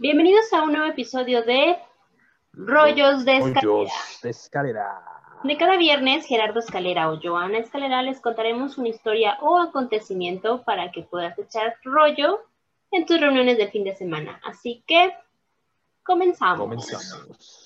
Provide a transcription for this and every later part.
Bienvenidos a un nuevo episodio de Rollos de Escalera. Rollos de escalera. De cada viernes, Gerardo Escalera o Joana Escalera les contaremos una historia o acontecimiento para que puedas echar rollo en tus reuniones del fin de semana. Así que comenzamos. Comenzamos.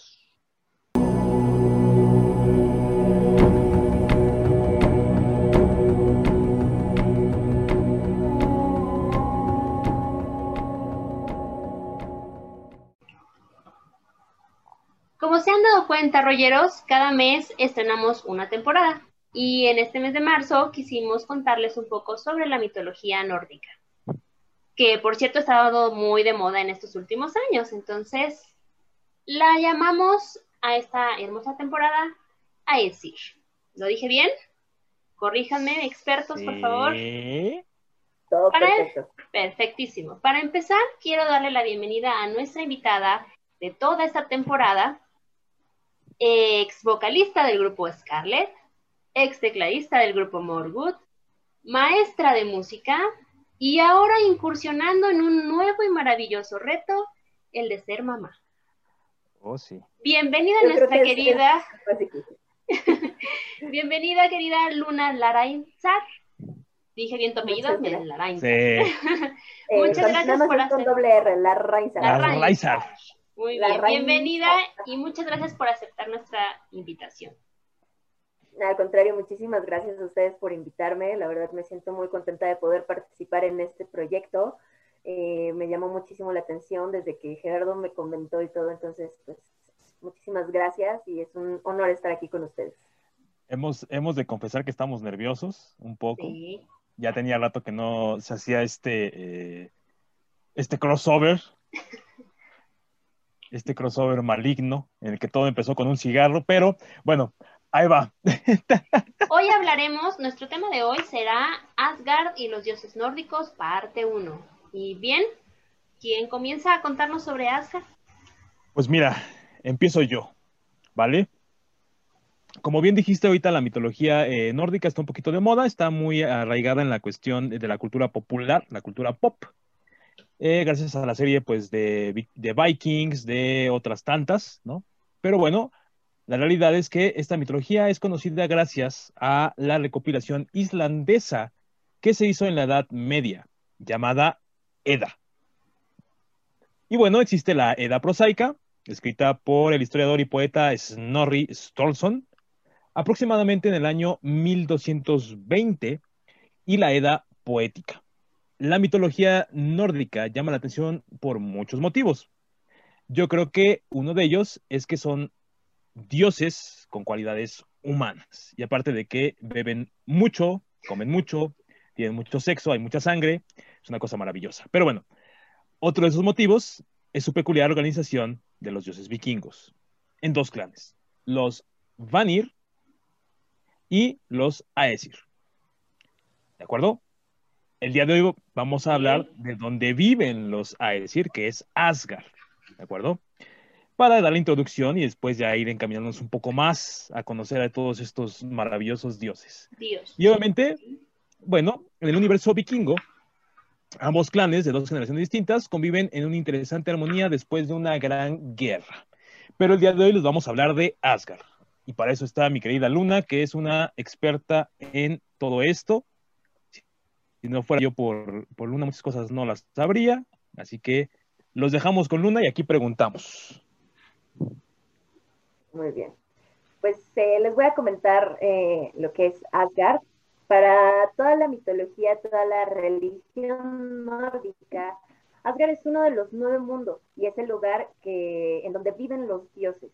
Como se han dado cuenta, rolleros, cada mes estrenamos una temporada. Y en este mes de marzo quisimos contarles un poco sobre la mitología nórdica, que por cierto ha estado muy de moda en estos últimos años. Entonces, la llamamos a esta hermosa temporada Aesir. ¿Lo dije bien? Corríjanme, expertos, por favor. Sí. Todo Para perfecto. Perfectísimo. Para empezar, quiero darle la bienvenida a nuestra invitada de toda esta temporada, ex vocalista del grupo Scarlett, ex tecladista del grupo Morgood, maestra de música y ahora incursionando en un nuevo y maravilloso reto, el de ser mamá. Oh, sí. Bienvenida Yo nuestra que es- querida, bienvenida querida Luna Larainzar. Dije bien tu apellido, gracias. Larainzar. Sí. Eh, Muchas con- gracias por es con hacer- doble R, la Rainza. Muy La bien, bienvenida y muchas gracias por aceptar nuestra invitación. Al contrario, muchísimas gracias a ustedes por invitarme. La verdad me siento muy contenta de poder participar en este proyecto. Eh, me llamó muchísimo la atención desde que Gerardo me comentó y todo. Entonces, pues, muchísimas gracias y es un honor estar aquí con ustedes. Hemos, hemos de confesar que estamos nerviosos un poco. Sí. Ya tenía rato que no se hacía este, eh, este crossover. Este crossover maligno en el que todo empezó con un cigarro, pero bueno, ahí va. Hoy hablaremos, nuestro tema de hoy será Asgard y los dioses nórdicos, parte 1. Y bien, ¿quién comienza a contarnos sobre Asgard? Pues mira, empiezo yo, ¿vale? Como bien dijiste ahorita, la mitología eh, nórdica está un poquito de moda, está muy arraigada en la cuestión de la cultura popular, la cultura pop, eh, gracias a la serie pues de, Vi- de Vikings, de otras tantas, ¿no? Pero bueno, la realidad es que esta mitología es conocida gracias a la recopilación islandesa que se hizo en la Edad Media, llamada Edda. Y bueno, existe la Edda prosaica, escrita por el historiador y poeta Snorri Sturluson, aproximadamente en el año 1220, y la Edda poética. La mitología nórdica llama la atención por muchos motivos. Yo creo que uno de ellos es que son dioses con cualidades humanas. Y aparte de que beben mucho, comen mucho, tienen mucho sexo, hay mucha sangre, es una cosa maravillosa. Pero bueno, otro de esos motivos es su peculiar organización de los dioses vikingos en dos clanes, los Vanir y los Aesir. ¿De acuerdo? El día de hoy vamos a hablar de dónde viven los Aesir, que es Asgard. ¿De acuerdo? Para dar la introducción y después ya ir encaminándonos un poco más a conocer a todos estos maravillosos dioses. Dios. Y obviamente, bueno, en el universo vikingo, ambos clanes de dos generaciones distintas conviven en una interesante armonía después de una gran guerra. Pero el día de hoy les vamos a hablar de Asgard. Y para eso está mi querida Luna, que es una experta en todo esto. Si no fuera yo por, por Luna, muchas cosas no las sabría. Así que los dejamos con Luna y aquí preguntamos. Muy bien. Pues eh, les voy a comentar eh, lo que es Asgard. Para toda la mitología, toda la religión nórdica, Asgard es uno de los nueve mundos y es el lugar que, en donde viven los dioses.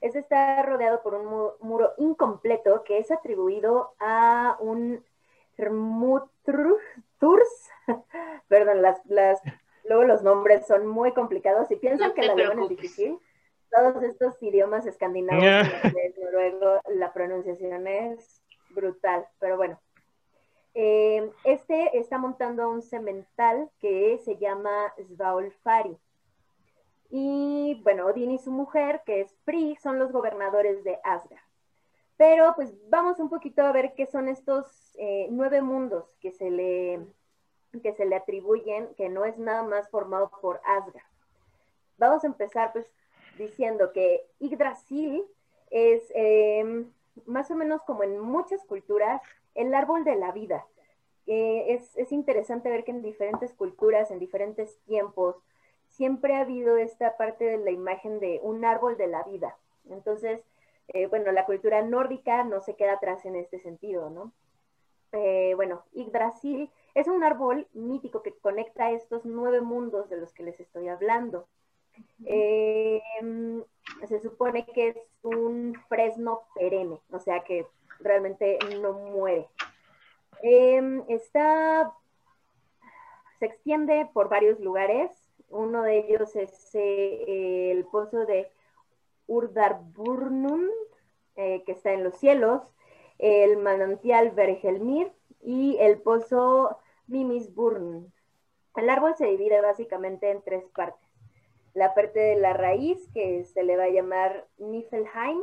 Este está rodeado por un mu- muro incompleto que es atribuido a un Hermutrus, perdón, las, las, luego los nombres son muy complicados. Si piensan No que te la alemán es difícil, todos estos idiomas escandinavos, inglés, noruego, la pronunciación es brutal, pero bueno. Eh, este está montando un cemental que se llama Svaolfari. Y bueno, Odín y su mujer, que es Frigg, son los gobernadores de Asgard. Pero pues vamos un poquito a ver qué son estos eh, nueve mundos que se, le, que se le atribuyen, que no es nada más formado por Asgard. vamos a empezar pues diciendo que Yggdrasil es em, más o menos como en muchas culturas el árbol de la vida. Eh, es, es, interesante ver que en diferentes culturas, en diferentes tiempos, siempre ha habido esta parte de la imagen de un árbol de la vida. Entonces, eh, bueno, la cultura nórdica no se queda atrás en este sentido, ¿no? Eh, bueno, Yggdrasil es un árbol mítico que conecta estos nueve mundos de los que les estoy hablando. Em, se supone que es un fresno perenne, o sea que realmente no muere. Em, está, se extiende por varios lugares. Uno de ellos es eh, el pozo de Urdarburnund, eh, que está en los cielos, el manantial Vergelmir y el pozo Mimisburn. El árbol se divide básicamente en tres partes. La parte de la raíz, que se le va a llamar Niflheim,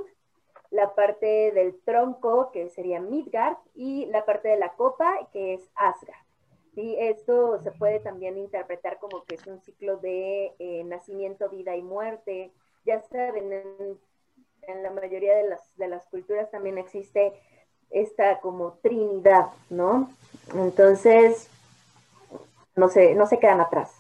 la parte del tronco, que sería Midgard, y la parte de la copa, que es Asgard. ¿Sí? Esto se puede también interpretar como que es un ciclo de eh, nacimiento, vida y muerte. Ya saben, en, la mayoría de las, de las culturas también existe esta como trinidad, ¿no? Entonces, no se, no se quedan atrás.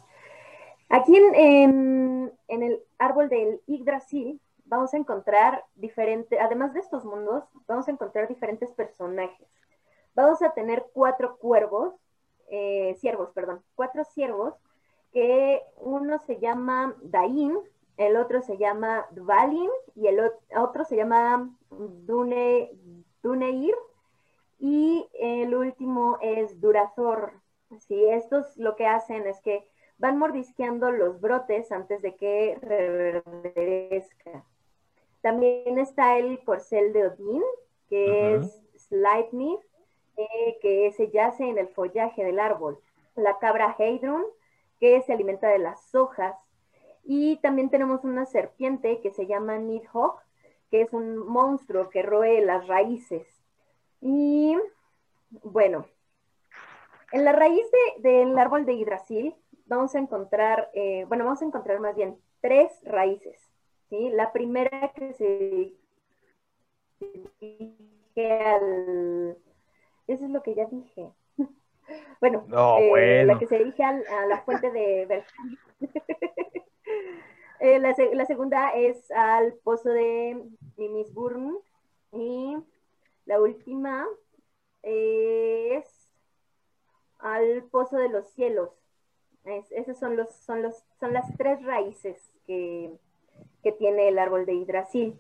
Aquí en, en, el árbol del Yggdrasil vamos a encontrar diferentes, además de estos mundos, vamos a encontrar diferentes personajes. Vamos a tener cuatro cuervos, eh, ciervos, perdón, cuatro ciervos, que uno se llama Dain, el otro se llama Dvalin y el otro se llama Dune, Duneir y el último es Durazor. Sí, estos lo que hacen es que van mordisqueando los brotes antes de que reverdezca. También está el corcel de Odín, que es Sleipnir, eh, que se yace en el follaje del árbol. La cabra Heidrun, que se alimenta de las hojas. Y también tenemos una serpiente que se llama Nidhogg, que es un monstruo que roe las raíces. Y bueno, en la raíz del árbol de hidrasil vamos a encontrar, eh, bueno, vamos a encontrar más bien tres raíces. ¿sí? La primera que se dirige al... Eso es lo que ya dije. bueno, eh, la que se dirige a la fuente de eh, la, la, segunda es al pozo de Mimisburn y la última es al pozo de los cielos. esas son, los, son, los, son las tres raíces que, tiene el árbol de Yggdrasil.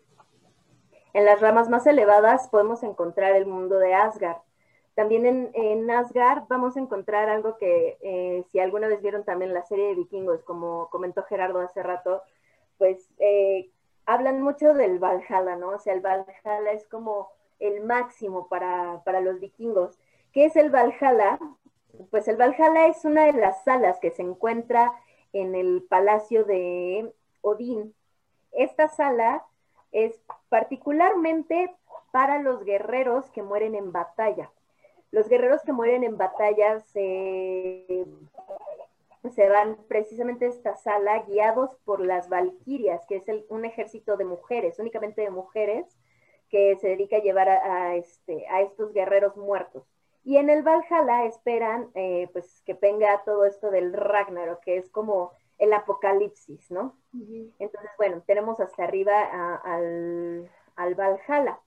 En las ramas más elevadas podemos encontrar el mundo de Asgard. También en, Asgard vamos a encontrar algo que, eh, si alguna vez vieron también la serie de vikingos, como comentó Gerardo hace rato, pues eh, hablan mucho del Valhalla, ¿no? O sea, el Valhalla es como el máximo para, para los vikingos. ¿Qué es el Valhalla? Pues el Valhalla es una de las salas que se encuentra en el palacio de Odín. Esta sala es particularmente para los guerreros que mueren en batalla. Los guerreros que mueren en batalla se, se van precisamente a esta sala guiados por las valquirias, que es un ejército de mujeres, únicamente de mujeres, que se dedica a llevar a, este, a estos guerreros muertos. Y en el Valhalla esperan pues que venga todo esto del Ragnarok, que es como el apocalipsis, ¿no? Entonces, bueno, tenemos hasta arriba al, al, Valhalla.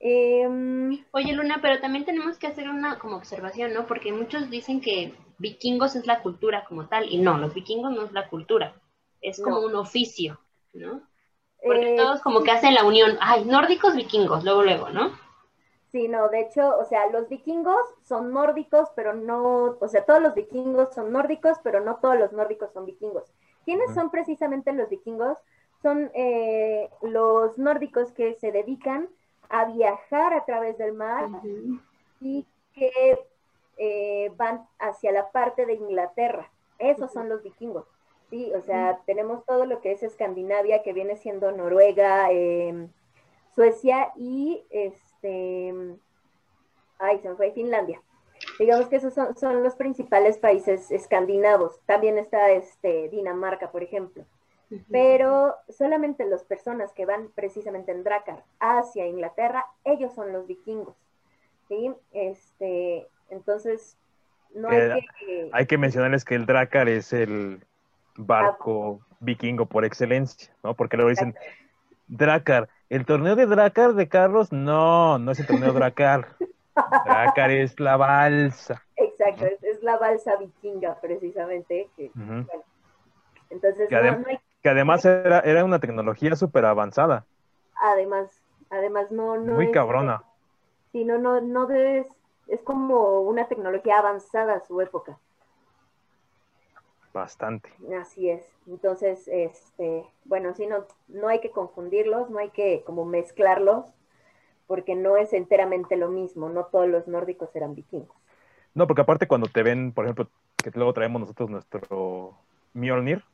Em, Oye, Luna, pero también tenemos que hacer una como observación, ¿no? Porque muchos dicen que vikingos es la cultura como tal, y no, los vikingos no es la cultura, es como un oficio, ¿no? Porque eh, todos como que hacen la unión, ay, nórdicos vikingos, luego, luego, ¿no? Sí, no, de hecho, o sea, los vikingos son nórdicos, pero no, o sea, todos los vikingos son nórdicos, pero no todos los nórdicos son vikingos. ¿Quiénes son precisamente los vikingos? Son eh, los nórdicos que se dedican a viajar a través del mar y que eh, van hacia la parte de Inglaterra. Esos son los vikingos. Sí, o sea, tenemos todo lo que es Escandinavia, que viene siendo Noruega, em, Suecia y este, ay, se me fue Finlandia. Digamos que esos son, los principales países escandinavos. También está este, Dinamarca, por ejemplo. Pero solamente las personas que van precisamente en Dracar hacia Inglaterra, ellos son los vikingos. ¿sí? Este, entonces, no hay eh, que... Hay que mencionarles que el Dracar es el barco vikingo por excelencia, ¿no? Porque luego dicen, Dracar, ¿el torneo de Dracar de carros? No, no es el torneo Dracar. Dracar es la balsa. Exacto, es, la balsa vikinga, precisamente. entonces, que, además era, era una tecnología súper avanzada. Además, además no, no Muy cabrona. Sí, no, no, no es como una tecnología avanzada a su época. Bastante. Así es. Entonces, este, bueno, sí, no, no hay que confundirlos, no hay que como mezclarlos, porque no es enteramente lo mismo, no todos los nórdicos eran vikingos. No, porque aparte cuando te ven, por ejemplo, que luego traemos nosotros nuestro Mjolnir.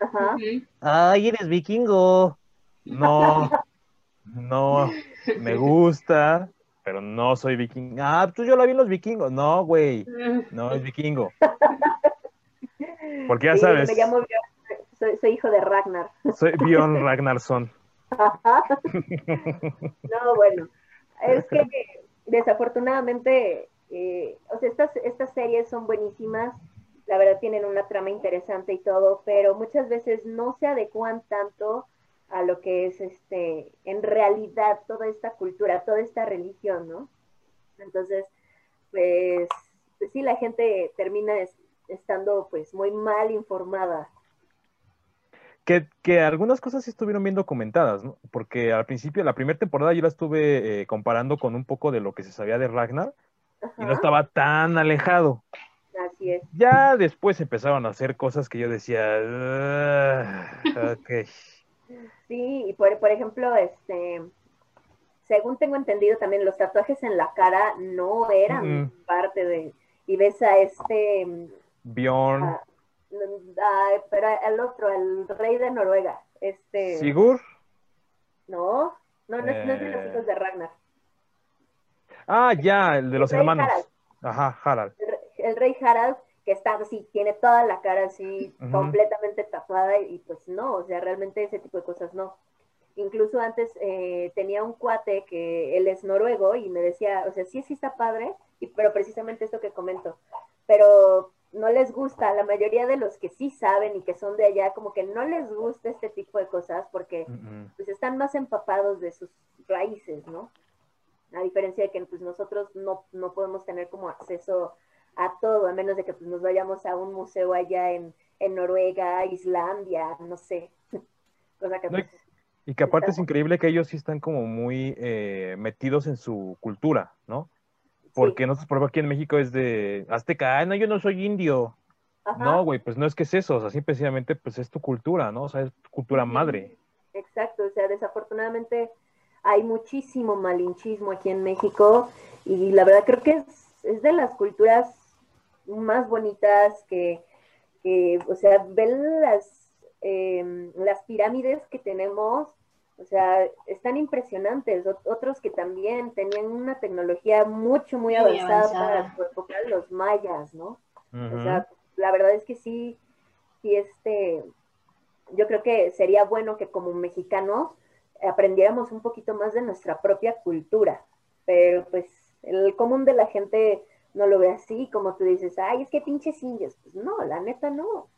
Ajá. Ay, eres vikingo. No, no, me gusta, pero no soy vikingo. Ah, tú pues yo la vi en los vikingos. No, güey, no es vikingo. Porque ya sabes. Me llamo soy, hijo de Ragnar. Soy Bjorn Ragnarsson. no, bueno, es que desafortunadamente, eh, o sea, estas, estas series son buenísimas, la verdad tienen una trama interesante y todo, pero muchas veces no se adecuan tanto a lo que es este, en realidad toda esta cultura, toda esta religión, ¿no? Entonces, pues, pues sí, la gente termina estando pues muy mal informada. Que, que, algunas cosas sí estuvieron bien documentadas, ¿no? Porque al principio, la primera temporada yo la estuve eh, comparando con un poco de lo que se sabía de Ragnar y no estaba tan alejado. Así es. Ya después empezaron a hacer cosas que yo decía, ok. Sí, y por, por ejemplo, este, según tengo entendido también los tatuajes en la cara no eran parte de, y ves a este, Bjorn. Ah, pero el otro, el rey de Noruega. Este... ¿Sigur? No, no, no, es, de los eh. hijos de Ragnar. Ah, ya, el de los hermanos. Ajá, Harald. El, rey Harald, que está así, tiene toda la cara así, completamente tapada, y, pues no, o sea, realmente ese tipo de cosas no. Incluso antes eh, tenía un cuate que él es noruego y me decía, o sea, sí, sí está padre, y, pero precisamente esto que comento, pero no les gusta, la mayoría de los que sí saben y que son de allá, como que no les gusta este tipo de cosas porque pues están más empapados de sus raíces, ¿no? A diferencia de que pues nosotros no, no podemos tener como acceso a todo, a menos de que pues, nos vayamos a un museo allá en, en Noruega, Islandia, no sé. Cosa que, pues, y que aparte es increíble que ellos sí están como muy eh, metidos en su cultura, ¿no? Porque nosotros, por ejemplo, aquí en México es de azteca, no, yo no soy indio. No, güey, pues no es que es eso, o sea, simplemente pues es tu cultura, ¿no? O sea, es tu cultura madre. Exacto, o sea, desafortunadamente hay muchísimo malinchismo aquí en México y la verdad creo que es, es de las culturas más bonitas que, que o sea, ven las, eh, las pirámides que tenemos o sea, están impresionantes. Otros que también tenían una tecnología mucho, muy, avanzada, para su época, los mayas, ¿no? O sea, la verdad es que sí, sí, este, yo creo que sería bueno que como mexicanos aprendiéramos un poquito más de nuestra propia cultura, pero pues el común de la gente no lo ve así, como tú dices, ay, es que pinches indios. Pues no, la neta no.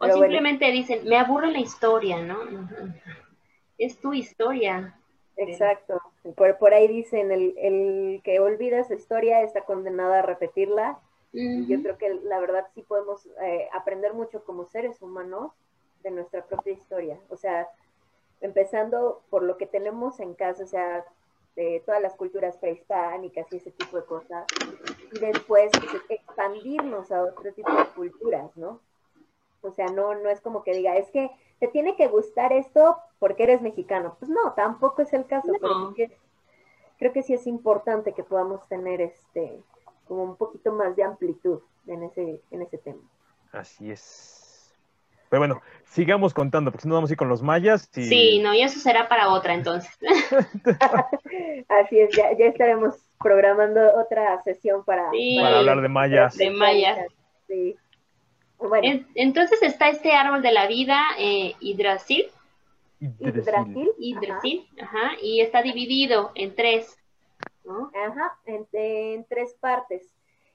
O simplemente dicen, me aburre la historia, ¿no? es tu historia. Exacto. Por, por ahí dicen, el, el que olvida su historia está condenado a repetirla. yo creo que la verdad sí podemos eh, aprender mucho como seres humanos de nuestra propia historia. O sea, empezando por lo que tenemos en casa, o sea, de todas las culturas prehispánicas y ese tipo de cosas, y después pues, expandirnos a otro tipo de culturas, ¿no? O sea, no, no es como que diga, es que te tiene que gustar esto porque eres mexicano. Pues no, tampoco es el caso. creo que sí es importante que podamos tener este como un poquito más de amplitud en ese, en ese tema. Así es. Pero bueno, sigamos contando, porque si no vamos a ir con los mayas. Y... Sí, no, y eso será para otra entonces. Así es, ya, ya estaremos programando otra sesión para, Sí. Para hablar de mayas. De mayas. Sí. Bueno, En- entonces está este árbol de la vida, eh, Yggdrasil, Yggdrasil. Yggdrasil, ajá, y está dividido en tres, ¿no? Ajá, en, en tres partes.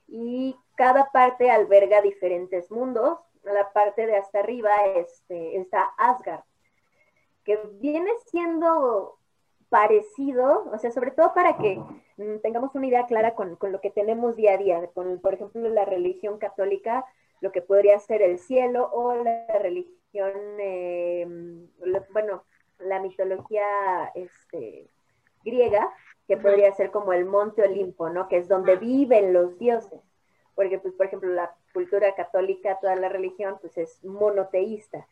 Y cada parte alberga diferentes mundos. La parte de hasta arriba este, está Asgard, que viene siendo parecido, o sea, sobre todo para que mm, tengamos una idea clara con, con lo que tenemos día a día, con, por ejemplo, la religión católica, lo que podría ser el cielo o la religión, eh, lo- bueno, la mitología este, griega, que podría ser como el monte Olimpo, ¿no? Que es donde viven los dioses. Porque, pues, por ejemplo, la cultura católica, toda la religión, pues es monoteísta.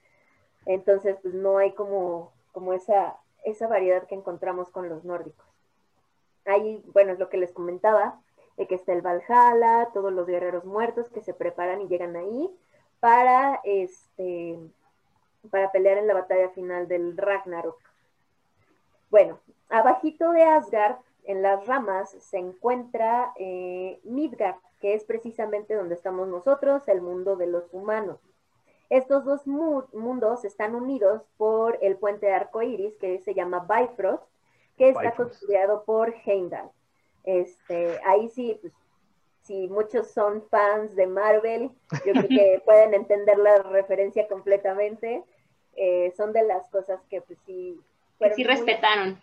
Entonces, pues no hay como, como esa, esa variedad que encontramos con los nórdicos. Ahí, bueno, es lo que les comentaba, de que está el Valhalla, todos los guerreros muertos que se preparan y llegan ahí para, este, para pelear en la batalla final del Ragnarok. Bueno, abajito de Asgard, en las ramas, se encuentra eh, Midgard, que es precisamente donde estamos nosotros, el mundo de los humanos. Estos dos mu- mundos están unidos por el puente de arco iris, que se llama Bifrost, que está Bifrost. construido por Heimdall. Este, ahí sí, pues, si muchos son fans de Marvel, yo creo que pueden entender la referencia completamente. Eh, son de las cosas que, pues sí. Que sí muy- respetaron.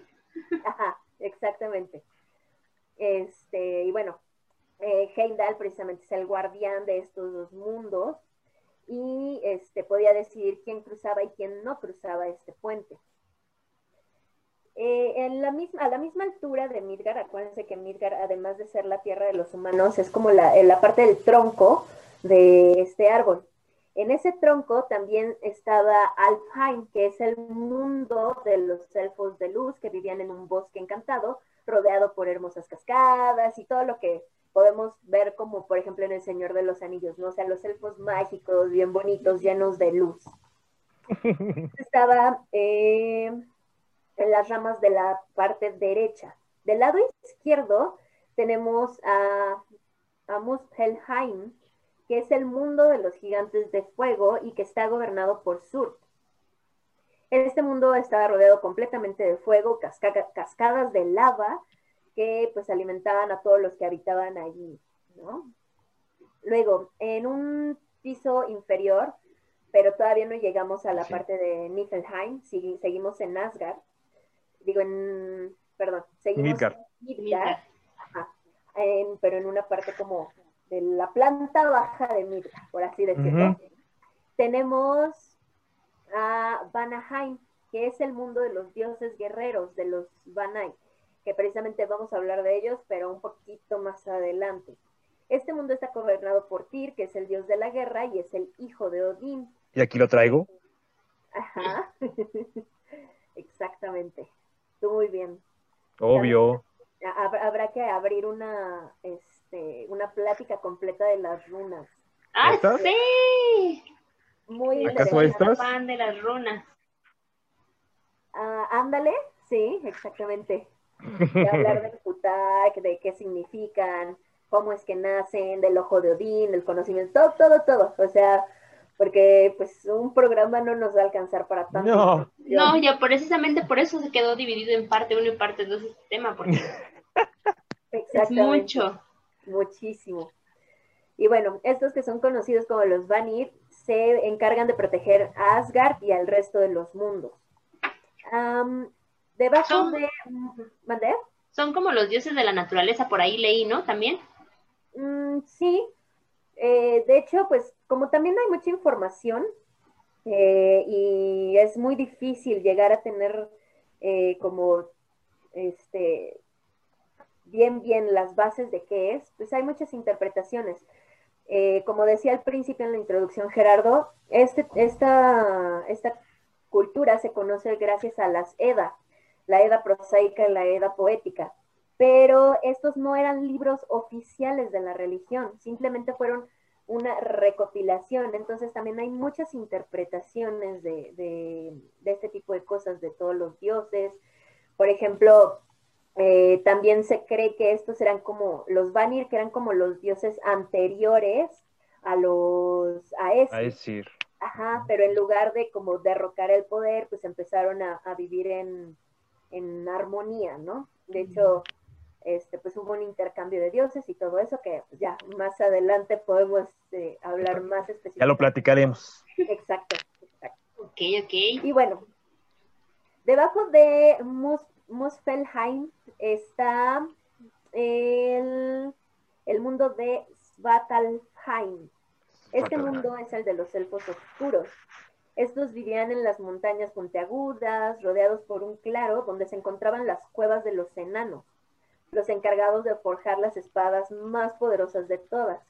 Ajá, exactamente. Este, y bueno, eh, Heimdall precisamente es el guardián de estos dos mundos y este, podía decidir quién cruzaba y quién no cruzaba este puente. Eh, en la misma, a la misma altura de Midgard, acuérdense que Midgard, además de ser la tierra de los humanos, es como la, la parte del tronco de este árbol. En ese tronco también estaba Alfheim, que es el mundo de los elfos de luz que vivían en un bosque encantado, rodeado por hermosas cascadas y todo lo que podemos ver como por ejemplo en El Señor de los Anillos, ¿no? O sea, los elfos mágicos, bien bonitos, llenos de luz. Estaba eh, en las ramas de la parte derecha. Del lado izquierdo tenemos a, a Muspelheim, que es el mundo de los gigantes de fuego y que está gobernado por Surd. Este mundo estaba rodeado completamente de fuego, casca- cascadas de lava que pues alimentaban a todos los que habitaban allí, ¿no? Luego, en un piso inferior, pero todavía no llegamos a la Sí. parte de Niflheim, sigui- seguimos en Asgard, digo en, perdón, seguimos Midgard. en Midgard, Midgard. ajá, en- pero en una parte como de la planta baja de Midgard, por así decirlo. Tenemos a Vanaheim, que es el mundo de los dioses guerreros, de los Vanai, que precisamente vamos a hablar de ellos, pero un poquito más adelante. Este mundo está gobernado por Tyr, que es el dios de la guerra y es el hijo de Odín. Y aquí lo traigo. Ajá. Exactamente. Tú muy bien. Obvio. Hab- Habrá que abrir una, este, una plática completa de las runas. ¡Ah, sí! Muy ¿Acaso? Fan de las runas. Ah, ándale, sí, exactamente. De hablar del Futak, de qué significan, cómo es que nacen, del ojo de Odín, del conocimiento, todo, todo, todo. O sea, porque pues un programa no nos va a alcanzar para tanto. No. No, ya precisamente por eso se quedó dividido en parte 1 y parte 2 este tema, porque es mucho. Muchísimo. Y bueno, estos que son conocidos como los Vanir se encargan de proteger a Asgard y al resto de los mundos. Debajo Son- de... ¿Mandé? Son como los dioses de la naturaleza, por ahí leí, ¿no? También. Mm, sí, Eh, de hecho, pues como también hay mucha información eh, y es muy difícil llegar a tener eh, como este bien bien las bases de qué es, pues hay muchas interpretaciones. Eh, como decía al principio en la introducción Gerardo, este, esta, esta cultura se conoce gracias a las Edda, la Edda prosaica y la Edda poética pero estos no eran libros oficiales de la religión, simplemente fueron una recopilación. Entonces también hay muchas interpretaciones de, de, este tipo de cosas de todos los dioses. Por ejemplo, eh, también se cree que estos eran como los Vanir, que eran como los dioses anteriores a los Aesir. Ajá, pero en lugar de como derrocar el poder, pues empezaron a, vivir en, en, armonía, ¿no? De hecho, este, pues hubo un intercambio de dioses y todo eso que ya más adelante podemos eh, hablar más específicamente. Ya lo platicaremos. Exacto, exacto. Ok, ok. Y bueno, debajo de Muspelheim está el, el mundo de Svartalfheim. Este mundo es el de los elfos oscuros. Estos vivían en las montañas puntiagudas, rodeados por un claro donde se encontraban las cuevas de los enanos, los encargados de forjar las espadas más poderosas de todas.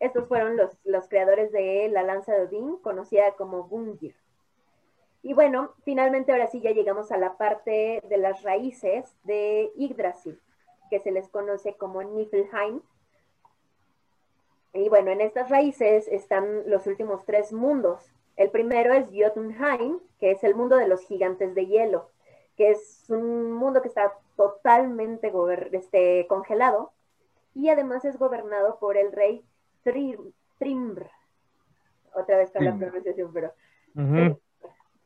Estos fueron los, los creadores de la lanza de Odín, conocida como Gungir. Y bueno, finalmente ahora sí ya llegamos a la parte de las raíces de Yggdrasil, que se les conoce como Niflheim. Y bueno, en estas raíces están los últimos tres mundos. El primero es Jotunheim, que es el mundo de los gigantes de hielo, que es un mundo que está totalmente este, congelado y además es gobernado por el rey Trimbr. Otra vez con la pronunciación, pero...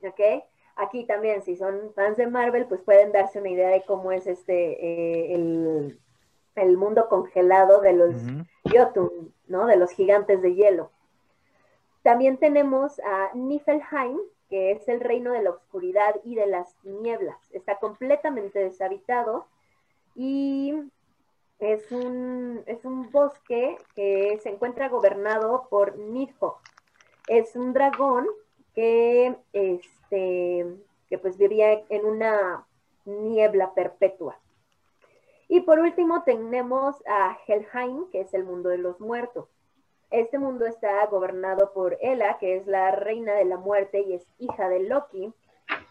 ¿ok? Aquí también, si son fans de Marvel, pues pueden darse una idea de cómo es este, eh, el, mundo congelado de los Jotun, ¿no? De los gigantes de hielo. También tenemos a Niflheim, que es el reino de la oscuridad y de las nieblas. Está completamente deshabitado y es un, es un bosque que se encuentra gobernado por Nidhogg. Es un dragón que, este, que pues vivía en una niebla perpetua. Y por último tenemos a Helheim, que es el mundo de los muertos. Este mundo está gobernado por Ela, que es la reina de la muerte y es hija de Loki.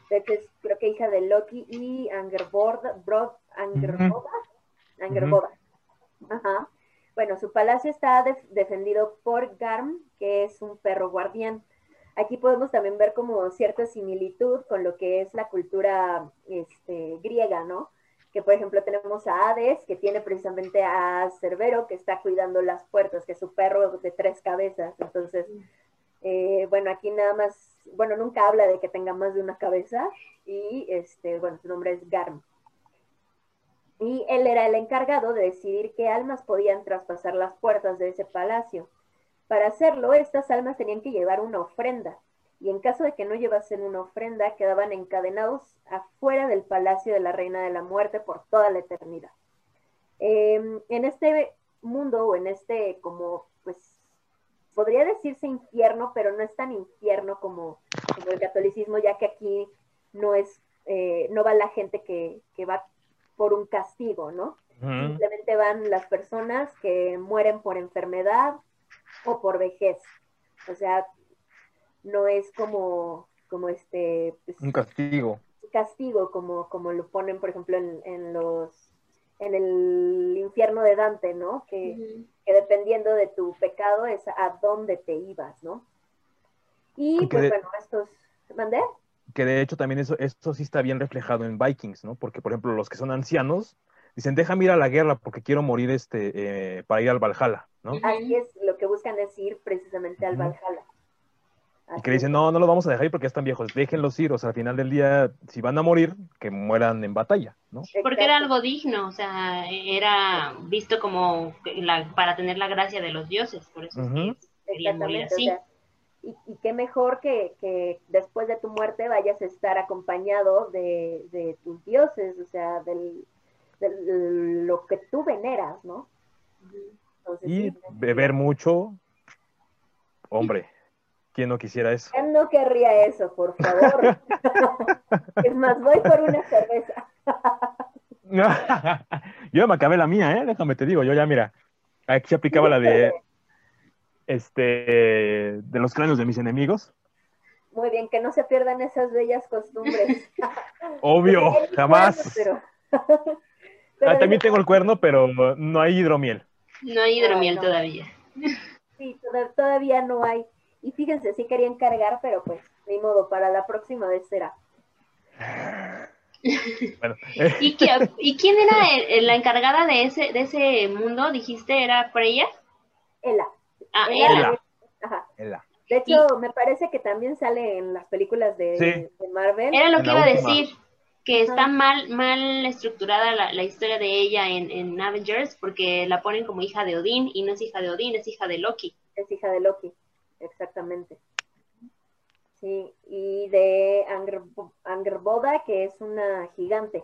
De hecho, es creo que hija de Loki y Angerboda, Angerboda. Ajá. Bueno, su palacio está defendido por Garm, que es un perro guardián. Aquí podemos también ver como cierta similitud con lo que es la cultura este, griega, ¿no? Que por ejemplo tenemos a Hades, que tiene precisamente a Cerbero, que está cuidando las puertas, que es su perro de tres cabezas. Entonces, eh, bueno, aquí nada más, bueno, nunca habla de que tenga más de una cabeza y, este, bueno, su nombre es Garm. Y él era el encargado de decidir qué almas podían traspasar las puertas de ese palacio. Para hacerlo, estas almas tenían que llevar una ofrenda, y en caso de que no llevasen una ofrenda, quedaban encadenados afuera del palacio de la Reina de la Muerte por toda la eternidad. Em, en este mundo, o en este como, pues, podría decirse infierno, pero no es tan infierno como, el catolicismo, ya que aquí no es, eh, no va la gente que, que va por un castigo, ¿no? Simplemente van las personas que mueren por enfermedad, o por vejez. O sea, no es como, como este... Pues, un castigo. Un castigo, como, como lo ponen, por ejemplo, en, los en el infierno de Dante, ¿no? Que, dependiendo de tu pecado es a dónde te ibas, ¿no? Y, pues bueno, estos... ¿Mandé? Que de hecho también eso, esto sí está bien reflejado en Vikings, ¿no? Porque, por ejemplo, los que son ancianos dicen, déjame ir a la guerra porque quiero morir este, eh, para ir al Valhalla, ¿no? Ahí es lo que buscan es ir precisamente al Valhalla. y que dicen, no, no los vamos a dejar ir porque ya están viejos, déjenlos ir, o sea, al final del día, si van a morir, que mueran en batalla, ¿no? Porque era algo digno, o sea, era visto como para tener la gracia de los dioses, por eso querían morir así. y, qué mejor que, después de tu muerte vayas a estar acompañado de tus dioses, o sea, del, lo que tú veneras, ¿no? y beber mucho, hombre, ¿quién no quisiera eso? ¿Quién no querría eso, por favor? es más, voy por una cerveza. yo me acabé la mía, ¿eh? Déjame te digo, yo ya, mira, aquí se aplicaba la de, este, de los cráneos de mis enemigos. Muy bien, que no se pierdan esas bellas costumbres. Obvio, jamás. Ah, también tengo el cuerno, pero no hay hidromiel. No hay hidromiel todavía. Sí, todavía no hay. Y fíjense, sí querían cargar, pero pues, ni modo, para la próxima vez será. ¿Y, quién era la encargada de ese, de ese mundo? ¿Dijiste era Freya? Ella. Ah, Ella. Ajá. De hecho, me parece que también sale en las películas de, Marvel. Era lo que iba a decir, que está mal, mal estructurada la, historia de ella en, en, Avengers, porque la ponen como hija de Odín, y no es hija de Odín, es hija de Loki. Es hija de Loki, exactamente. Sí, y de Angerboda, que es una gigante.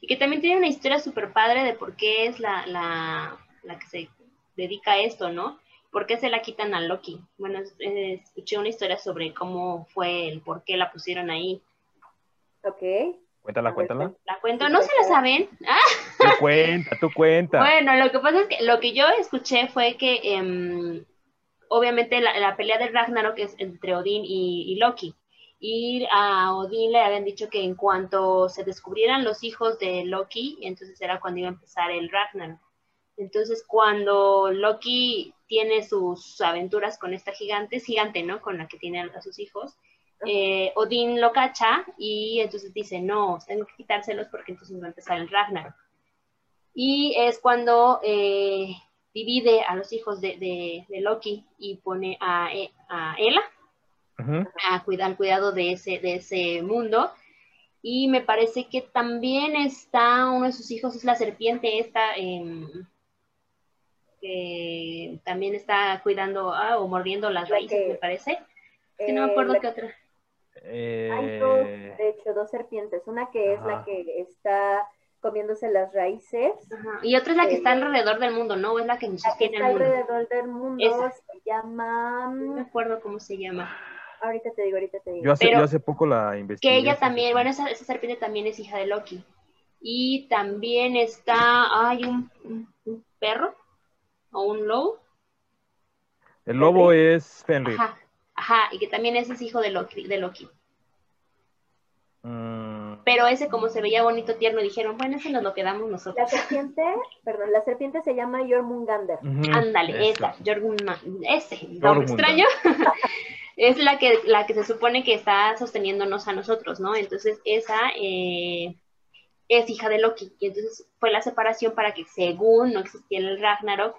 Y que también tiene una historia súper padre de por qué es la, la, la, que se dedica a esto, ¿no? ¿Por qué se la quitan a Loki? Bueno, escuché una historia sobre cómo fue el por qué la pusieron ahí. Ok. Cuéntala, cuéntala. La cuento, ¿no se la saben? Ah. Tú cuenta, tú cuenta. Bueno, lo que pasa es que lo que yo escuché fue que em, obviamente la, pelea de Ragnarok es entre Odín y, Loki. Y a Odín le habían dicho que en cuanto se descubrieran los hijos de Loki, entonces era cuando iba a empezar el Ragnarok. Entonces, cuando Loki tiene sus aventuras con esta gigante, es gigante, ¿no? Con la que tiene a sus hijos, eh, Odín lo cacha y entonces dice, no, tengo que quitárselos porque entonces va a empezar el Ragnarok. Y es cuando eh, divide a los hijos de, Loki y pone a, e, a Ela a cuidar, al cuidado de ese, de ese mundo. Y me parece que también está, uno de sus hijos es la serpiente esta, em, que también está cuidando ah, o mordiendo las raíces, me parece. que no me acuerdo qué otra. Hay dos, eh, de hecho, dos serpientes. Una que es la que está comiéndose las raíces. Y otra es la que está alrededor del mundo, ¿no? Es la que nos sostiene el mundo. alrededor del mundo se llama... No me acuerdo cómo se llama. Ahorita te digo, ahorita te digo. Yo hace, yo hace poco la investigué. Que ella también, bueno, esa, esa, serpiente también es hija de Loki. Y también está, hay un, perro o un lobo. El lobo es Fenrir. Ajá, ajá, y que también ese es hijo de Loki. De Loki. Mm. Pero ese como se veía bonito, tierno, dijeron, bueno, ese nos lo quedamos nosotros. La serpiente, perdón, la serpiente se llama Jormungander. Ándale, esa, ese, nombre extraño. es la que, la que se supone que está sosteniéndonos a nosotros, ¿no? Entonces, esa eh, es hija de Loki. Y entonces fue la separación para que, según no existiera el Ragnarok,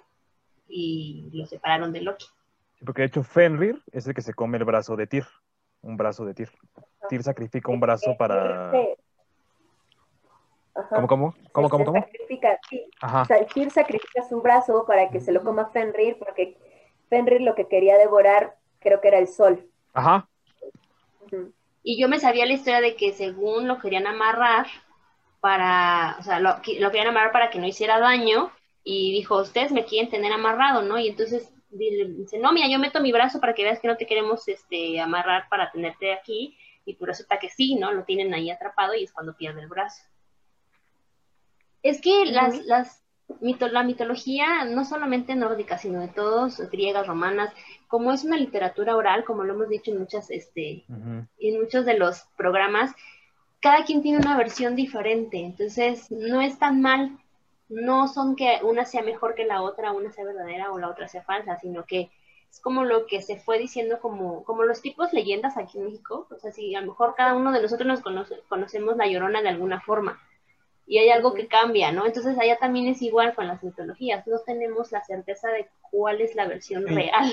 y lo separaron de Loki. Porque de hecho Fenrir es el que se come el brazo de Tyr, un brazo de Tyr. Tyr sacrifica un brazo para... ¿Cómo, cómo? ¿Cómo, cómo, cómo? Sacrifica, sí. Ajá. Tyr sacrifica su brazo para que se lo coma Fenrir, porque Fenrir lo que quería devorar creo que era el sol. Ajá. Y yo me sabía la historia de que según lo querían amarrar para, o sea, lo, lo querían amarrar para que no hiciera daño, y dijo, ustedes me quieren tener amarrado, ¿no? Y entonces dice, no, mira, yo meto mi brazo para que veas que no te queremos este, amarrar para tenerte aquí, y pues resulta que sí, ¿no? Lo tienen ahí atrapado y es cuando pierde el brazo. Es que las, las la mitología, no solamente nórdica, sino de todos, griegas, romanas, como es una literatura oral, como lo hemos dicho en muchas, este, en muchos de los programas, cada quien tiene una versión diferente, entonces no es tan mal, no son que una sea mejor que la otra, una sea verdadera o la otra sea falsa, sino que es como lo que se fue diciendo como, como los tipos leyendas aquí en México. O sea, si a lo mejor cada uno de nosotros nos conoce, conocemos la llorona de alguna forma y hay algo que cambia, ¿no? Entonces allá también es igual con las mitologías, no tenemos la certeza de cuál es la versión real.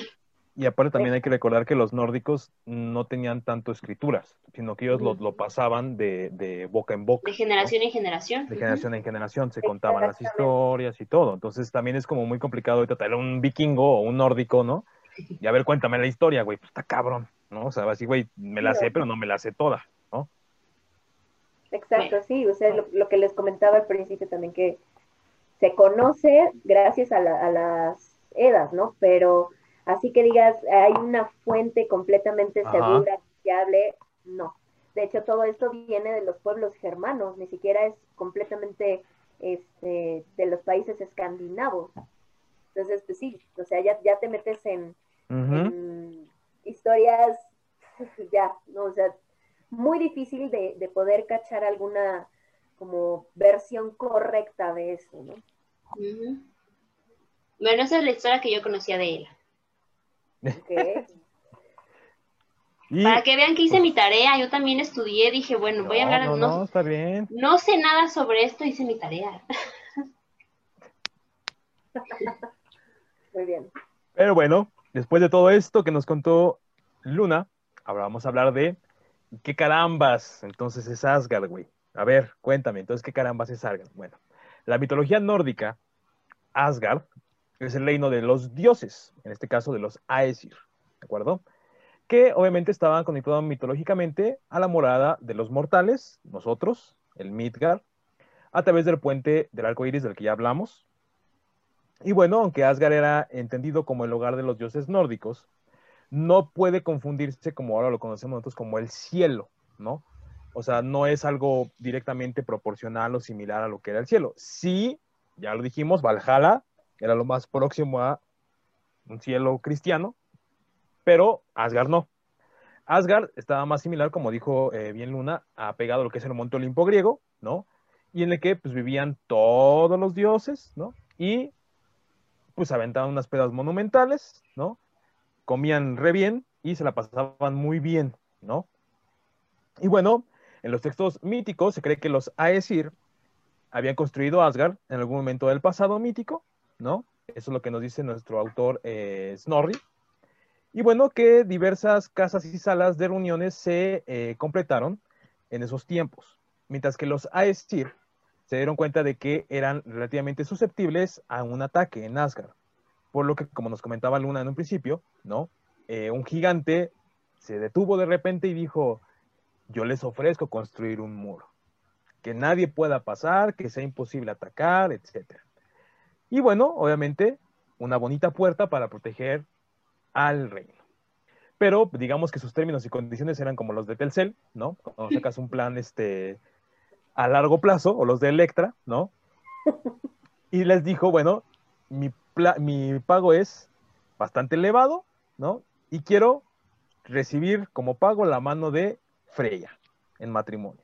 Y aparte también hay que recordar que los nórdicos no tenían tanto escrituras, sino que ellos lo, pasaban de, boca en boca. De generación en generación. De generación en generación, se contaban las historias y todo. Entonces también es como muy complicado ahorita traer un vikingo o un nórdico, ¿no? Y a ver, cuéntame la historia, güey, pues está cabrón, ¿no? O sea, así, güey, me la sé, pero no me la sé toda, ¿no? Exacto, sí, o sea, lo, que les comentaba al principio también, que se conoce gracias a, a las edas, ¿no? Pero Así que digas, hay una fuente completamente segura, fiable, no. De hecho, todo esto viene de los pueblos germanos, ni siquiera es completamente este, de los países escandinavos. Entonces, pues sí, o sea, ya, ya te metes en, historias, ya, ¿no? O sea, muy difícil de, de, poder cachar alguna como versión correcta de eso, ¿no? Bueno, esa es la historia que yo conocía de él. Para que vean que hice mi tarea, yo también estudié, dije, bueno, voy a no, hablar, no, no, no, está bien. no sé nada sobre esto, hice mi tarea. Muy bien. Pero bueno, después de todo esto que nos contó Luna, ahora vamos a hablar de qué carambas entonces es Asgard, güey. A ver, cuéntame, entonces, ¿qué carambas es Asgard? Bueno, la mitología nórdica, Asgard, es el reino de los dioses, en este caso de los Aesir, ¿de acuerdo? Que obviamente estaban conectados mitológicamente a la morada de los mortales, nosotros, el Midgard, a través del puente del arco iris del que ya hablamos. Y bueno, aunque Asgard era entendido como el hogar de los dioses nórdicos, no puede confundirse como ahora lo conocemos nosotros como el cielo, ¿no? O sea, no es algo directamente proporcional o similar a lo que era el cielo. Sí, ya lo dijimos, Valhalla era lo más próximo a un cielo cristiano, pero Asgard no. Asgard estaba más similar, como dijo eh, bien Luna, apegado a lo que es el Monte Olimpo griego, ¿no? Y en el que pues vivían todos los dioses, ¿no? Y pues aventaban unas pedas monumentales, ¿no? Comían re bien y se la pasaban muy bien, ¿no? Y bueno, en los textos míticos se cree que los Aesir habían construido Asgard en algún momento del pasado mítico, ¿no? Eso es lo que nos dice nuestro autor eh, Snorri. Y bueno, que diversas casas y salas de reuniones se eh, completaron en esos tiempos, mientras que los Aesir se dieron cuenta de que eran relativamente susceptibles a un ataque en Asgard. Por lo que, como nos comentaba Luna en un principio, ¿no? Eh, un gigante se detuvo de repente y dijo, yo les ofrezco construir un muro, que nadie pueda pasar, que sea imposible atacar, etc. Y bueno, obviamente, una bonita puerta para proteger al reino. Pero digamos que sus términos y condiciones eran como los de Telcel, ¿no? Cuando sacas un plan este, a largo plazo, o los de Electra, ¿no? Y les dijo, bueno, mi, pago es bastante elevado, ¿no? Y quiero recibir como pago la mano de Freya en matrimonio.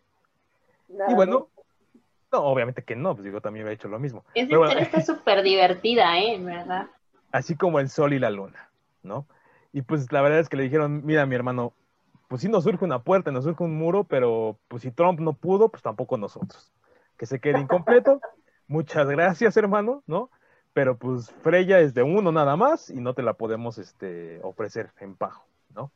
Nada Y bueno, no, obviamente que no, pues digo, también había hecho lo mismo. Esa bueno, historia está súper divertida, ¿eh? ¿Verdad? así como el sol y la luna, ¿no? Y pues la verdad es que le dijeron, mira, mi hermano, pues sí nos surge una puerta, nos surge un muro, pero pues si Trump no pudo, pues tampoco nosotros. Que se quede incompleto. Muchas gracias, hermano, ¿no? Pero pues Freya es de uno nada más y no te la podemos este, ofrecer en pago, ¿no?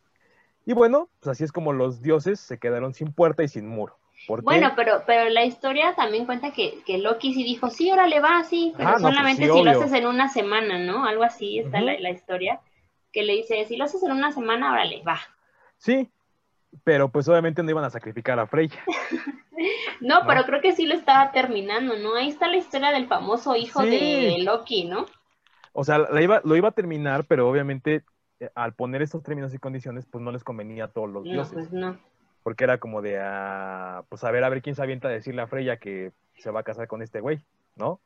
Y bueno, pues así es como los dioses se quedaron sin puerta y sin muro. Bueno, pero, pero la historia también cuenta que, que Loki sí dijo, sí, órale, va, sí, pero Ah, no, pues solamente sí, si lo haces en una semana, ¿no? Algo así está la, la historia, que le dice, si lo haces en una semana, órale, va. Sí, pero pues obviamente no iban a sacrificar a Freya. No, No. pero creo que sí lo estaba terminando, ¿no? Ahí está la historia del famoso hijo Sí. de Loki, ¿no? O sea, la iba, lo iba a terminar, pero obviamente eh, al poner estos términos y condiciones, pues no les convenía a todos los No, dioses. pues no. Porque era como de, ah, pues a ver, a ver quién se avienta a decirle a Freya que se va a casar con este güey, ¿no?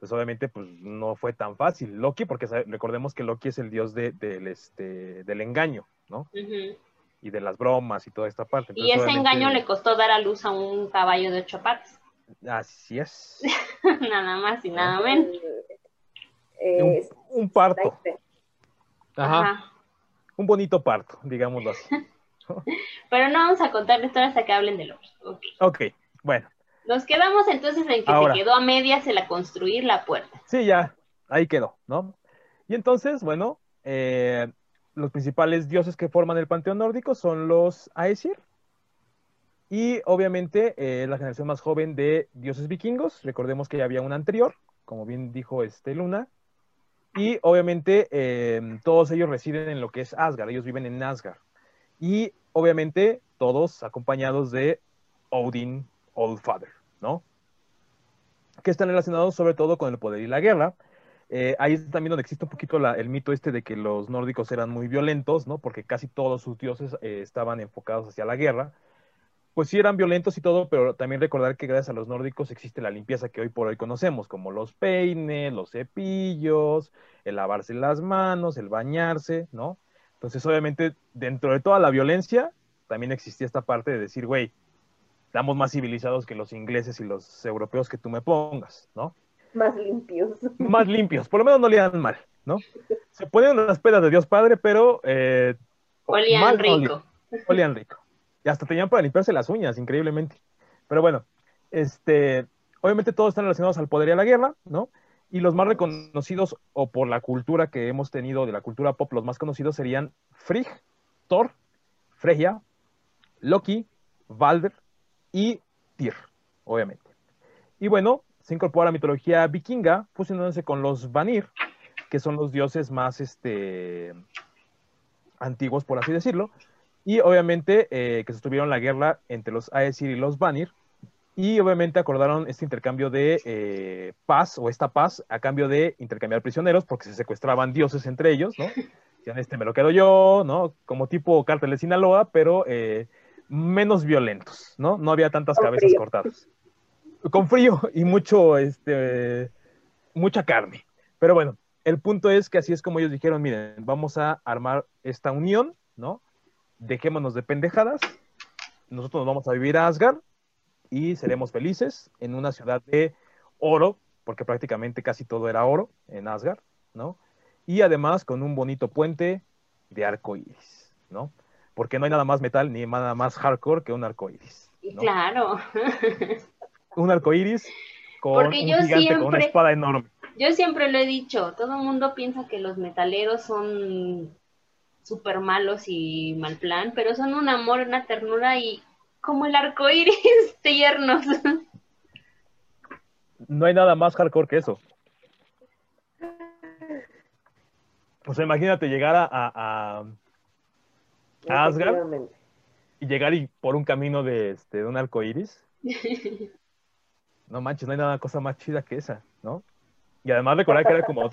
Pues obviamente, pues no fue tan fácil. Loki, porque recordemos que Loki es el dios de, del, este, del engaño, ¿no? Y de las bromas y toda esta parte. Y ese engaño le costó dar a luz a un caballo de ocho patas, Así es. nada más y nada menos. eh, un, un parto. Snyder. Ajá. Ajá. Un bonito parto, digámoslo así. Pero no vamos a contar la historia hasta que hablen de Loki. Ok. Ok, bueno. Nos quedamos entonces en que Ahora. se quedó a medias el a construir la puerta. Sí, ya, ahí quedó, ¿no? Y entonces, bueno, eh, los principales dioses que forman el panteón nórdico son los Aesir. Y obviamente eh, la generación más joven de dioses vikingos. Recordemos que ya había una anterior, como bien dijo este Luna. Y obviamente eh, todos ellos residen en lo que es Asgard, ellos viven en Asgard. Y obviamente todos acompañados de Odin Oldfather, ¿no? Que están relacionados sobre todo con el poder y la guerra. Eh, ahí es también donde existe un poquito el mito este de que los nórdicos eran muy violentos, ¿no? Porque casi todos sus dioses eh, estaban enfocados hacia la guerra. Pues sí eran violentos y todo, pero también recordar que gracias a los nórdicos existe la limpieza que hoy por hoy conocemos, como los peines, los cepillos, el lavarse las manos, el bañarse, ¿no? Entonces, obviamente, dentro de toda la violencia, también existía esta parte de decir, güey, estamos más civilizados que los ingleses y los europeos que tú me pongas, ¿no? Más limpios. Más limpios, por lo menos no olían mal, ¿no? Se ponían las pedas de Dios Padre, pero... Eh, olían rico. olían rico. Y hasta tenían para limpiarse las uñas, increíblemente. Pero bueno, este, obviamente todos están relacionados al poder y a la guerra, ¿no? Y los más reconocidos, o por la cultura que hemos tenido de la cultura pop, los más conocidos serían Frigg, Thor, Freya, Loki, Balder y Tyr, obviamente. Y bueno, se incorpora a la mitología vikinga, fusionándose con los Vanir, que son los dioses más este, antiguos, por así decirlo, y obviamente eh, que sostuvieron la guerra entre los Aesir y los Vanir, y obviamente acordaron este intercambio de eh, paz o esta paz a cambio de intercambiar prisioneros porque se secuestraban dioses entre ellos, ¿no? Decían, este me lo quedo yo, ¿no? Como tipo cártel de Sinaloa, pero eh, menos violentos, ¿no? No había tantas cabezas cortadas. Con frío y mucho, este, mucha carne. Pero bueno, el punto es que así es como ellos dijeron, miren, vamos a armar esta unión, ¿no? Dejémonos de pendejadas, nosotros nos vamos a vivir a Asgard y seremos felices en una ciudad de oro, porque prácticamente casi todo era oro en Asgard, ¿no? Y además con un bonito puente de arco iris, ¿no? Porque no hay nada más metal ni nada más hardcore que un arco iris. Claro. un arco iris con un gigante con una espada enorme. Yo siempre lo he dicho, todo el mundo piensa que los metaleros son súper malos y mal plan, pero son un amor, una ternura y como el arco iris tiernos. No hay nada más hardcore que eso. O sea, imagínate llegar a, a, Asgard y llegar y por un camino de, este, de un arco iris. No manches, no hay nada cosa más chida que esa, ¿no? Y además recordar que era como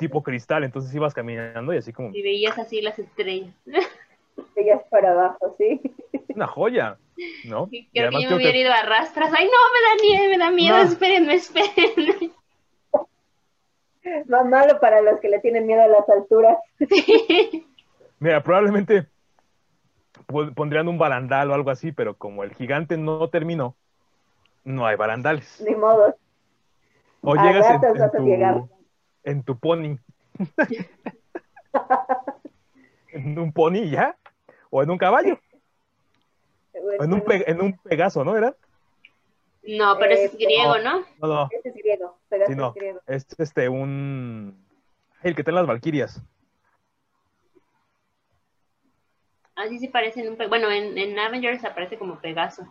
tipo cristal, entonces ibas caminando y así como... Y veías así las estrellas. Veías para abajo, sí. Una joya. ¿no? Y que me hubiera ido a rastras. Ay, no, me da miedo, me da miedo, espérenme, espérenme. Más malo para los que le tienen miedo a las alturas. Mira, probablemente pondrían un barandal o algo así, pero como el gigante no terminó, no hay barandales. Ni modo. O llegas en, en tu pony. en un pony ya, o en un caballo. En un, en un Pegaso, ¿no? ¿Era? No, pero ese es griego, ¿no? No, no. Ese es griego. Pegaso es griego. Es este, un. El que tiene las Valquirias. Así sí parece en un. Bueno, en, en Avengers aparece como Pegaso.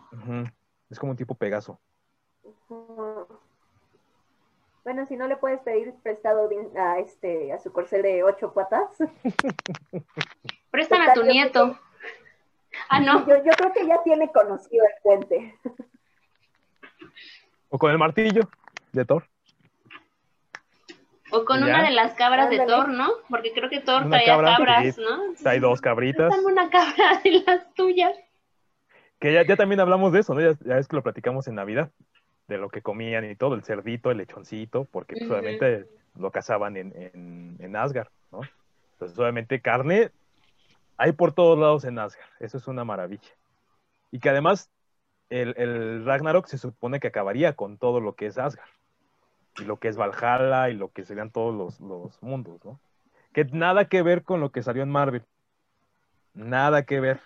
Es como un tipo Pegaso. Bueno, si no le puedes pedir prestado a este a su corcel de ocho patas. Préstame a tu nieto. Ah, no. Yo, yo creo que ya tiene conocido el puente. O con el martillo de Thor. O con una de las cabras de Thor, ¿no? Porque creo que Thor traía cabras, ¿no? Hay dos cabritas. Dame una cabra de las tuyas. Que ya, ya también hablamos de eso, ¿no? Ya, ya, es que lo platicamos en Navidad, de lo que comían y todo, el cerdito, el lechoncito, porque pues, obviamente lo cazaban en, en, en Asgard, ¿no? Entonces, obviamente, carne hay por todos lados en Asgard. Eso es una maravilla. Y que además el, Ragnarok se supone que acabaría con todo lo que es Asgard. Y lo que es Valhalla y lo que serían todos los, mundos, ¿no? Que nada que ver con lo que salió en Marvel. Nada que ver.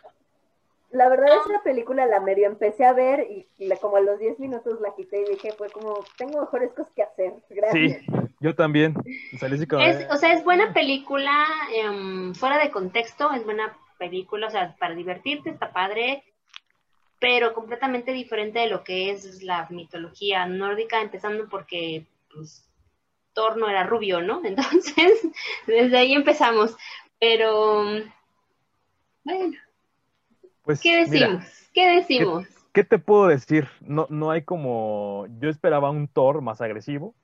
La verdad es la película la medio empecé a ver y, como a los 10 minutos la quité y dije, fue como, tengo mejores cosas que hacer. Gracias. Sí, yo también. o sea, es buena película em, fuera de contexto, es buena película, o sea, para divertirte está padre, pero completamente diferente de lo que es la mitología nórdica, empezando porque pues, Thor no era rubio, ¿no? Entonces, desde ahí empezamos. Pero, bueno, pues, ¿qué decimos? ¿Qué decimos? ¿qué, te puedo decir? No, no hay como, yo esperaba un Thor más agresivo,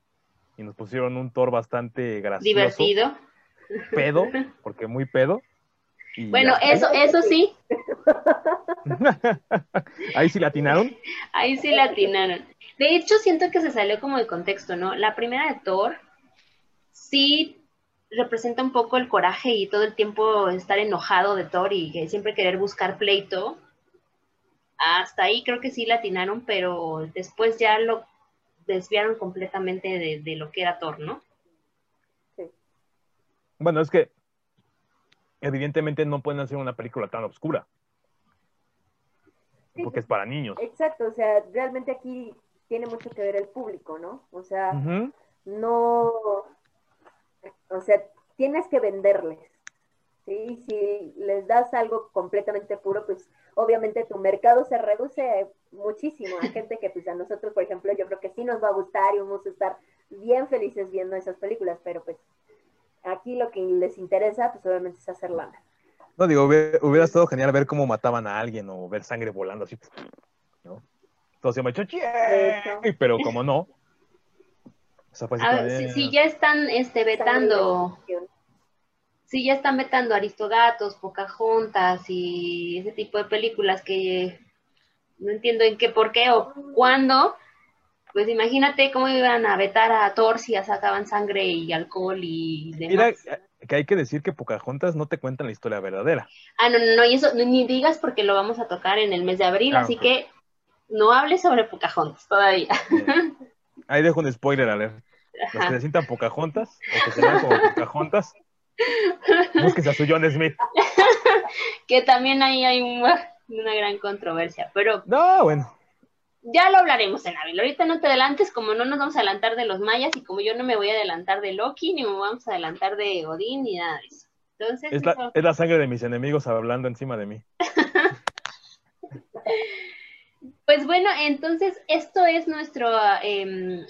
y nos pusieron un Thor bastante gracioso. Divertido. Pedo, porque muy pedo. bueno, eso, eso sí. Ahí sí latinaron. Ahí sí latinaron. De hecho, siento que se salió como de contexto, ¿no? La primera de Thor sí representa un poco el coraje y todo el tiempo estar enojado de Thor y siempre querer buscar pleito. Hasta ahí creo que sí latinaron, pero después ya lo desviaron completamente de, lo que era Thor, ¿no? Sí. Bueno, es que evidentemente no pueden hacer una película tan oscura. porque es para niños. Exacto, o sea, realmente aquí tiene mucho que ver el público, ¿no? O sea, no, o sea, tienes que venderles, ¿sí? Si les das algo completamente puro, pues obviamente tu mercado se reduce muchísimo. Hay gente que pues a nosotros, por ejemplo, yo creo que sí nos va a gustar y vamos a estar bien felices viendo esas películas, pero pues aquí lo que les interesa, pues obviamente es hacer lana. No, digo, hubiera, estado genial ver cómo mataban a alguien o ver sangre volando así, ¿no? Entonces me hecho, pero como no. si, ya están este, vetando sí ya están vetando Aristogatos, Pocahontas y ese tipo de películas que no entiendo en qué, por qué o cuándo, pues imagínate cómo iban a vetar a Thor si ya sacaban sangre y alcohol y demás. Mira, que hay que decir que Pocahontas no te cuentan la historia verdadera. Ah, no, no, no, y eso ni digas porque lo vamos a tocar en el mes de abril, ah, así que no hables sobre Pocahontas todavía. Ahí dejo un spoiler a ver. Los que se sientan Pocahontas o que se vean como Pocahontas, Búsquese a su John Smith. que también ahí hay una gran controversia, pero... No, bueno. Ya lo hablaremos en abril. Ahorita no te adelantes, como no nos vamos a adelantar de los mayas y como yo no me voy a adelantar de Loki, ni me vamos a adelantar de Odín, ni nada de eso. Entonces, es, la, es la sangre de mis enemigos hablando encima de mí. pues bueno, entonces esto es nuestro, em,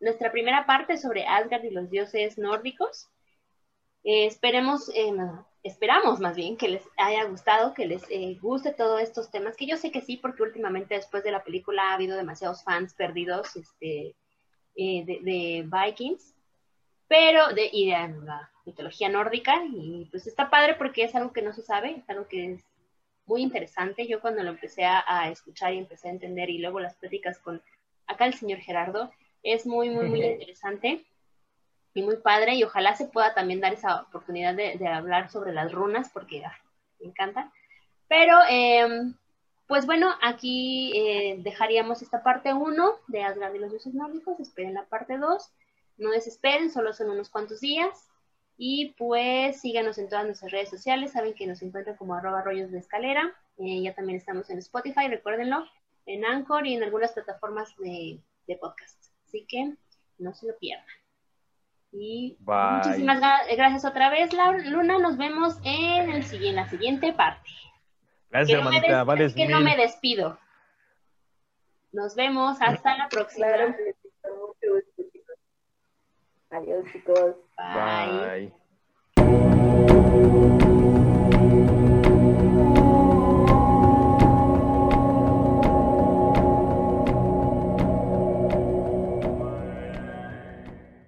nuestra primera parte sobre Asgard y los dioses nórdicos. Eh, esperemos, eh, esperamos más bien que les haya gustado, que les eh, guste todos estos temas, que yo sé que sí, porque últimamente después de la película ha habido demasiados fans perdidos este, de, Vikings, pero de, y de la mitología nórdica, y pues está padre porque es algo que no se sabe, es algo que es muy interesante. Yo cuando lo empecé a, a escuchar y empecé a entender, y luego las pláticas con acá el señor Gerardo, es muy, muy, muy interesante y muy padre y ojalá se pueda también dar esa oportunidad de, hablar sobre las runas porque ah, me encanta. Pero, em, pues bueno, aquí eh, dejaríamos esta parte 1 de Asgard y los dioses nórdicos, esperen la parte 2, no desesperen, solo son unos cuantos días. Y pues síganos en todas nuestras redes sociales, saben que nos encuentran como arroba rollos de escalera, eh, ya también estamos en Spotify, recuérdenlo, en Anchor y en algunas plataformas de, de podcast. Así que no se lo pierdan. Y muchísimas gracias otra vez, Luna. Nos vemos en, el, en la siguiente parte. Gracias, hermanita. No que no me despido. Nos vemos. Hasta la próxima. Adiós, chicos. Bye.